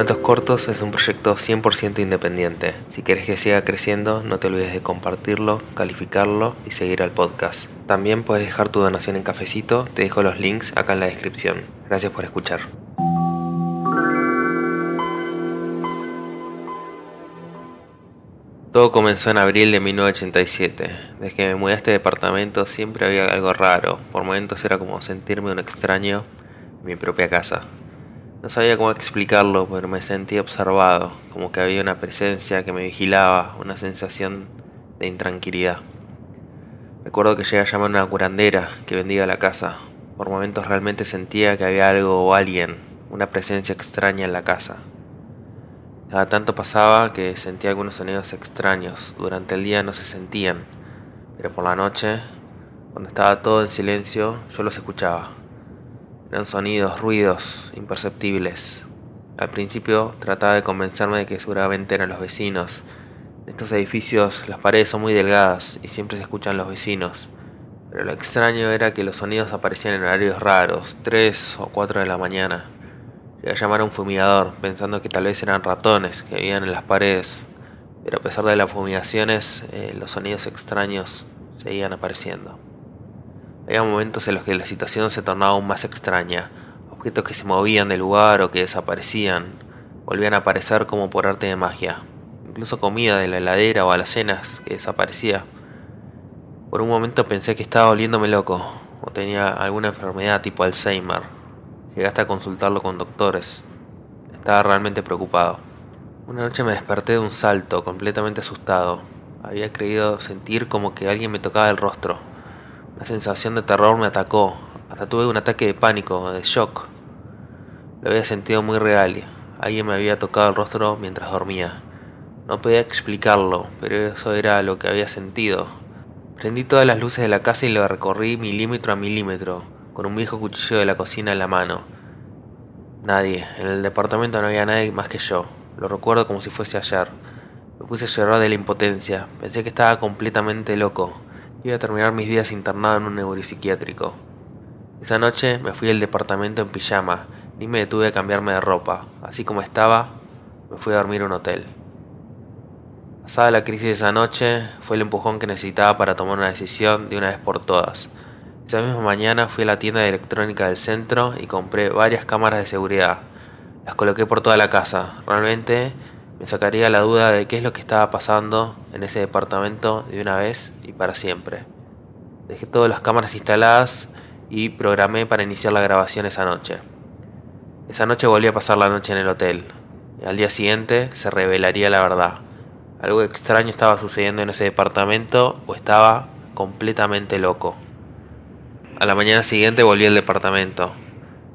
Cuentos Cortos es un proyecto 100% independiente. Si quieres que siga creciendo, no te olvides de compartirlo, calificarlo y seguir al podcast. También puedes dejar tu donación en cafecito, te dejo los links acá en la descripción. Gracias por escuchar. Todo comenzó en abril de 1987. Desde que me mudé a este departamento siempre había algo raro. Por momentos era como sentirme un extraño en mi propia casa. No sabía cómo explicarlo, pero me sentí observado, como que había una presencia que me vigilaba, una sensación de intranquilidad. Recuerdo que llegué a llamar a una curandera que vendía la casa. Por momentos realmente sentía que había algo o alguien, una presencia extraña en la casa. Cada tanto pasaba que sentía algunos sonidos extraños. Durante el día no se sentían, pero por la noche, cuando estaba todo en silencio, yo los escuchaba. Eran sonidos, ruidos imperceptibles. Al principio trataba de convencerme de que seguramente eran los vecinos. En estos edificios las paredes son muy delgadas y siempre se escuchan los vecinos. Pero lo extraño era que los sonidos aparecían en horarios raros, 3 o 4 de la mañana. Llegué a llamar a un fumigador, pensando que tal vez eran ratones que vivían en las paredes. Pero a pesar de las fumigaciones, eh, los sonidos extraños seguían apareciendo. Había momentos en los que la situación se tornaba aún más extraña. Objetos que se movían del lugar o que desaparecían, volvían a aparecer como por arte de magia. Incluso comida de la heladera o alacenas que desaparecía. Por un momento pensé que estaba volviéndome loco o tenía alguna enfermedad tipo Alzheimer. Llegué hasta a consultarlo con doctores. Estaba realmente preocupado. Una noche me desperté de un salto, completamente asustado. Había creído sentir como que alguien me tocaba el rostro. La sensación de terror me atacó. Hasta tuve un ataque de pánico, de shock. Lo había sentido muy real. Alguien me había tocado el rostro mientras dormía. No podía explicarlo, pero eso era lo que había sentido. Prendí todas las luces de la casa y lo recorrí milímetro a milímetro, con un viejo cuchillo de la cocina en la mano. Nadie, en el departamento no había nadie más que yo. Lo recuerdo como si fuese ayer. Me puse a llorar de la impotencia. Pensé que estaba completamente loco. Iba a terminar mis días internado en un neuropsiquiátrico. Esa noche me fui al departamento en pijama, ni me detuve a cambiarme de ropa. Así como estaba, me fui a dormir a un hotel. Pasada la crisis de esa noche, fue el empujón que necesitaba para tomar una decisión de una vez por todas. Esa misma mañana fui a la tienda de electrónica del centro y compré varias cámaras de seguridad. Las coloqué por toda la casa. Realmente me sacaría la duda de qué es lo que estaba pasando en ese departamento de una vez y para siempre. Dejé todas las cámaras instaladas y programé para iniciar la grabación esa noche. Esa noche volví a pasar la noche en el hotel. Al día siguiente se revelaría la verdad. Algo extraño estaba sucediendo en ese departamento o estaba completamente loco. A la mañana siguiente volví al departamento.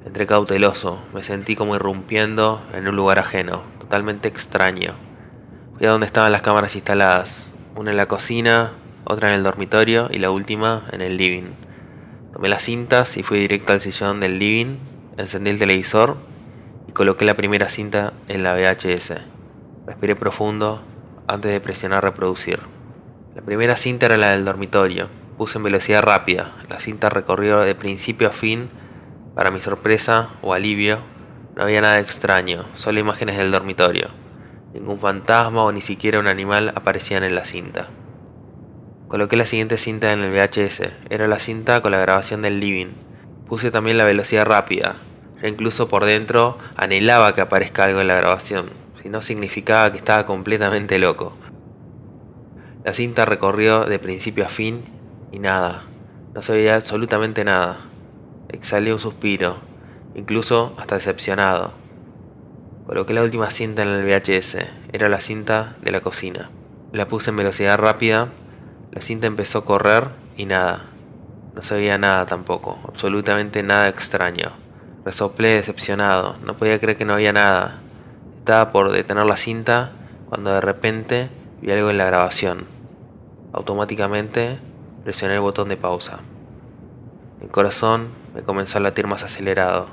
Entré cauteloso, me sentí como irrumpiendo en un lugar ajeno totalmente extraño. Fui a donde estaban las cámaras instaladas, una en la cocina, otra en el dormitorio y la última en el living. Tomé las cintas y fui directo al sillón del living, encendí el televisor y coloqué la primera cinta en la VHS. Respiré profundo antes de presionar reproducir. La primera cinta era la del dormitorio. Puse en velocidad rápida. La cinta recorrió de principio a fin. Para mi sorpresa o alivio, no había nada extraño, solo imágenes del dormitorio. Ningún fantasma o ni siquiera un animal aparecían en la cinta. Coloqué la siguiente cinta en el VHS. Era la cinta con la grabación del living. Puse también la velocidad rápida. Ya incluso por dentro anhelaba que aparezca algo en la grabación, si no significaba que estaba completamente loco. La cinta recorrió de principio a fin y nada. No se veía absolutamente nada. Exhalé un suspiro incluso hasta decepcionado. Coloqué la última cinta en el VHS, era la cinta de la cocina. La puse en velocidad rápida, la cinta empezó a correr y nada. No se veía nada tampoco, absolutamente nada extraño. Resoplé decepcionado, no podía creer que no había nada. Estaba por detener la cinta cuando de repente vi algo en la grabación. Automáticamente presioné el botón de pausa. El corazón me comenzó a latir más acelerado.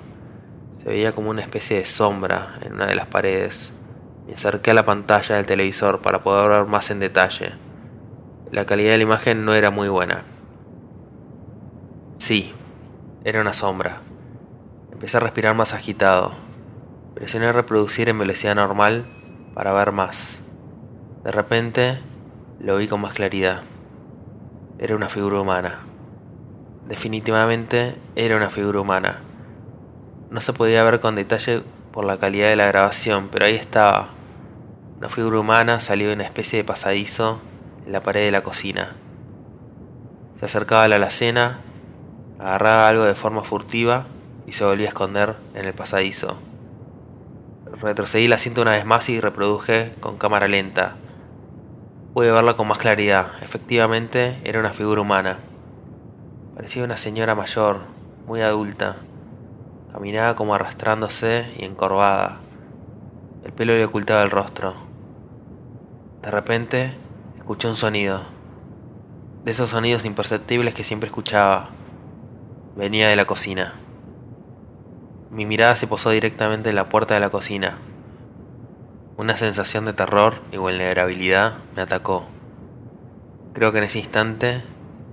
Se veía como una especie de sombra en una de las paredes. Me acerqué a la pantalla del televisor para poder ver más en detalle. La calidad de la imagen no era muy buena. Sí, era una sombra. Empecé a respirar más agitado. Presioné reproducir en velocidad normal para ver más. De repente lo vi con más claridad. Era una figura humana. Definitivamente era una figura humana. No se podía ver con detalle por la calidad de la grabación, pero ahí estaba. Una figura humana salió de una especie de pasadizo en la pared de la cocina. Se acercaba a la alacena, agarraba algo de forma furtiva y se volvía a esconder en el pasadizo. Retrocedí la cinta una vez más y reproduje con cámara lenta. Pude verla con más claridad. Efectivamente, era una figura humana. Parecía una señora mayor, muy adulta. Caminaba como arrastrándose y encorvada. El pelo le ocultaba el rostro. De repente, escuché un sonido. De esos sonidos imperceptibles que siempre escuchaba. Venía de la cocina. Mi mirada se posó directamente en la puerta de la cocina. Una sensación de terror y vulnerabilidad me atacó. Creo que en ese instante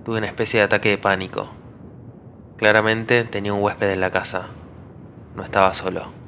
tuve una especie de ataque de pánico. Claramente tenía un huésped en la casa. No estaba solo.